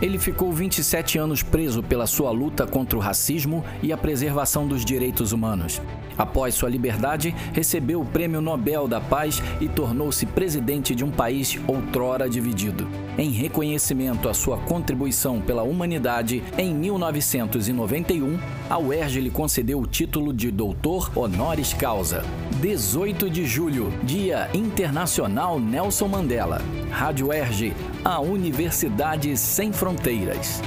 Ele ficou 27 anos preso pela sua luta contra o racismo e a preservação dos direitos humanos. Após sua liberdade, recebeu o Prêmio Nobel da Paz e tornou-se presidente de um país outrora dividido. Em reconhecimento à sua contribuição pela humanidade, em 1991, a UERJ lhe concedeu o título de doutor honoris causa. 18 de julho, Dia Internacional Nelson Mandela. Rádio UERJ, a Universidade Sem Fronteiras.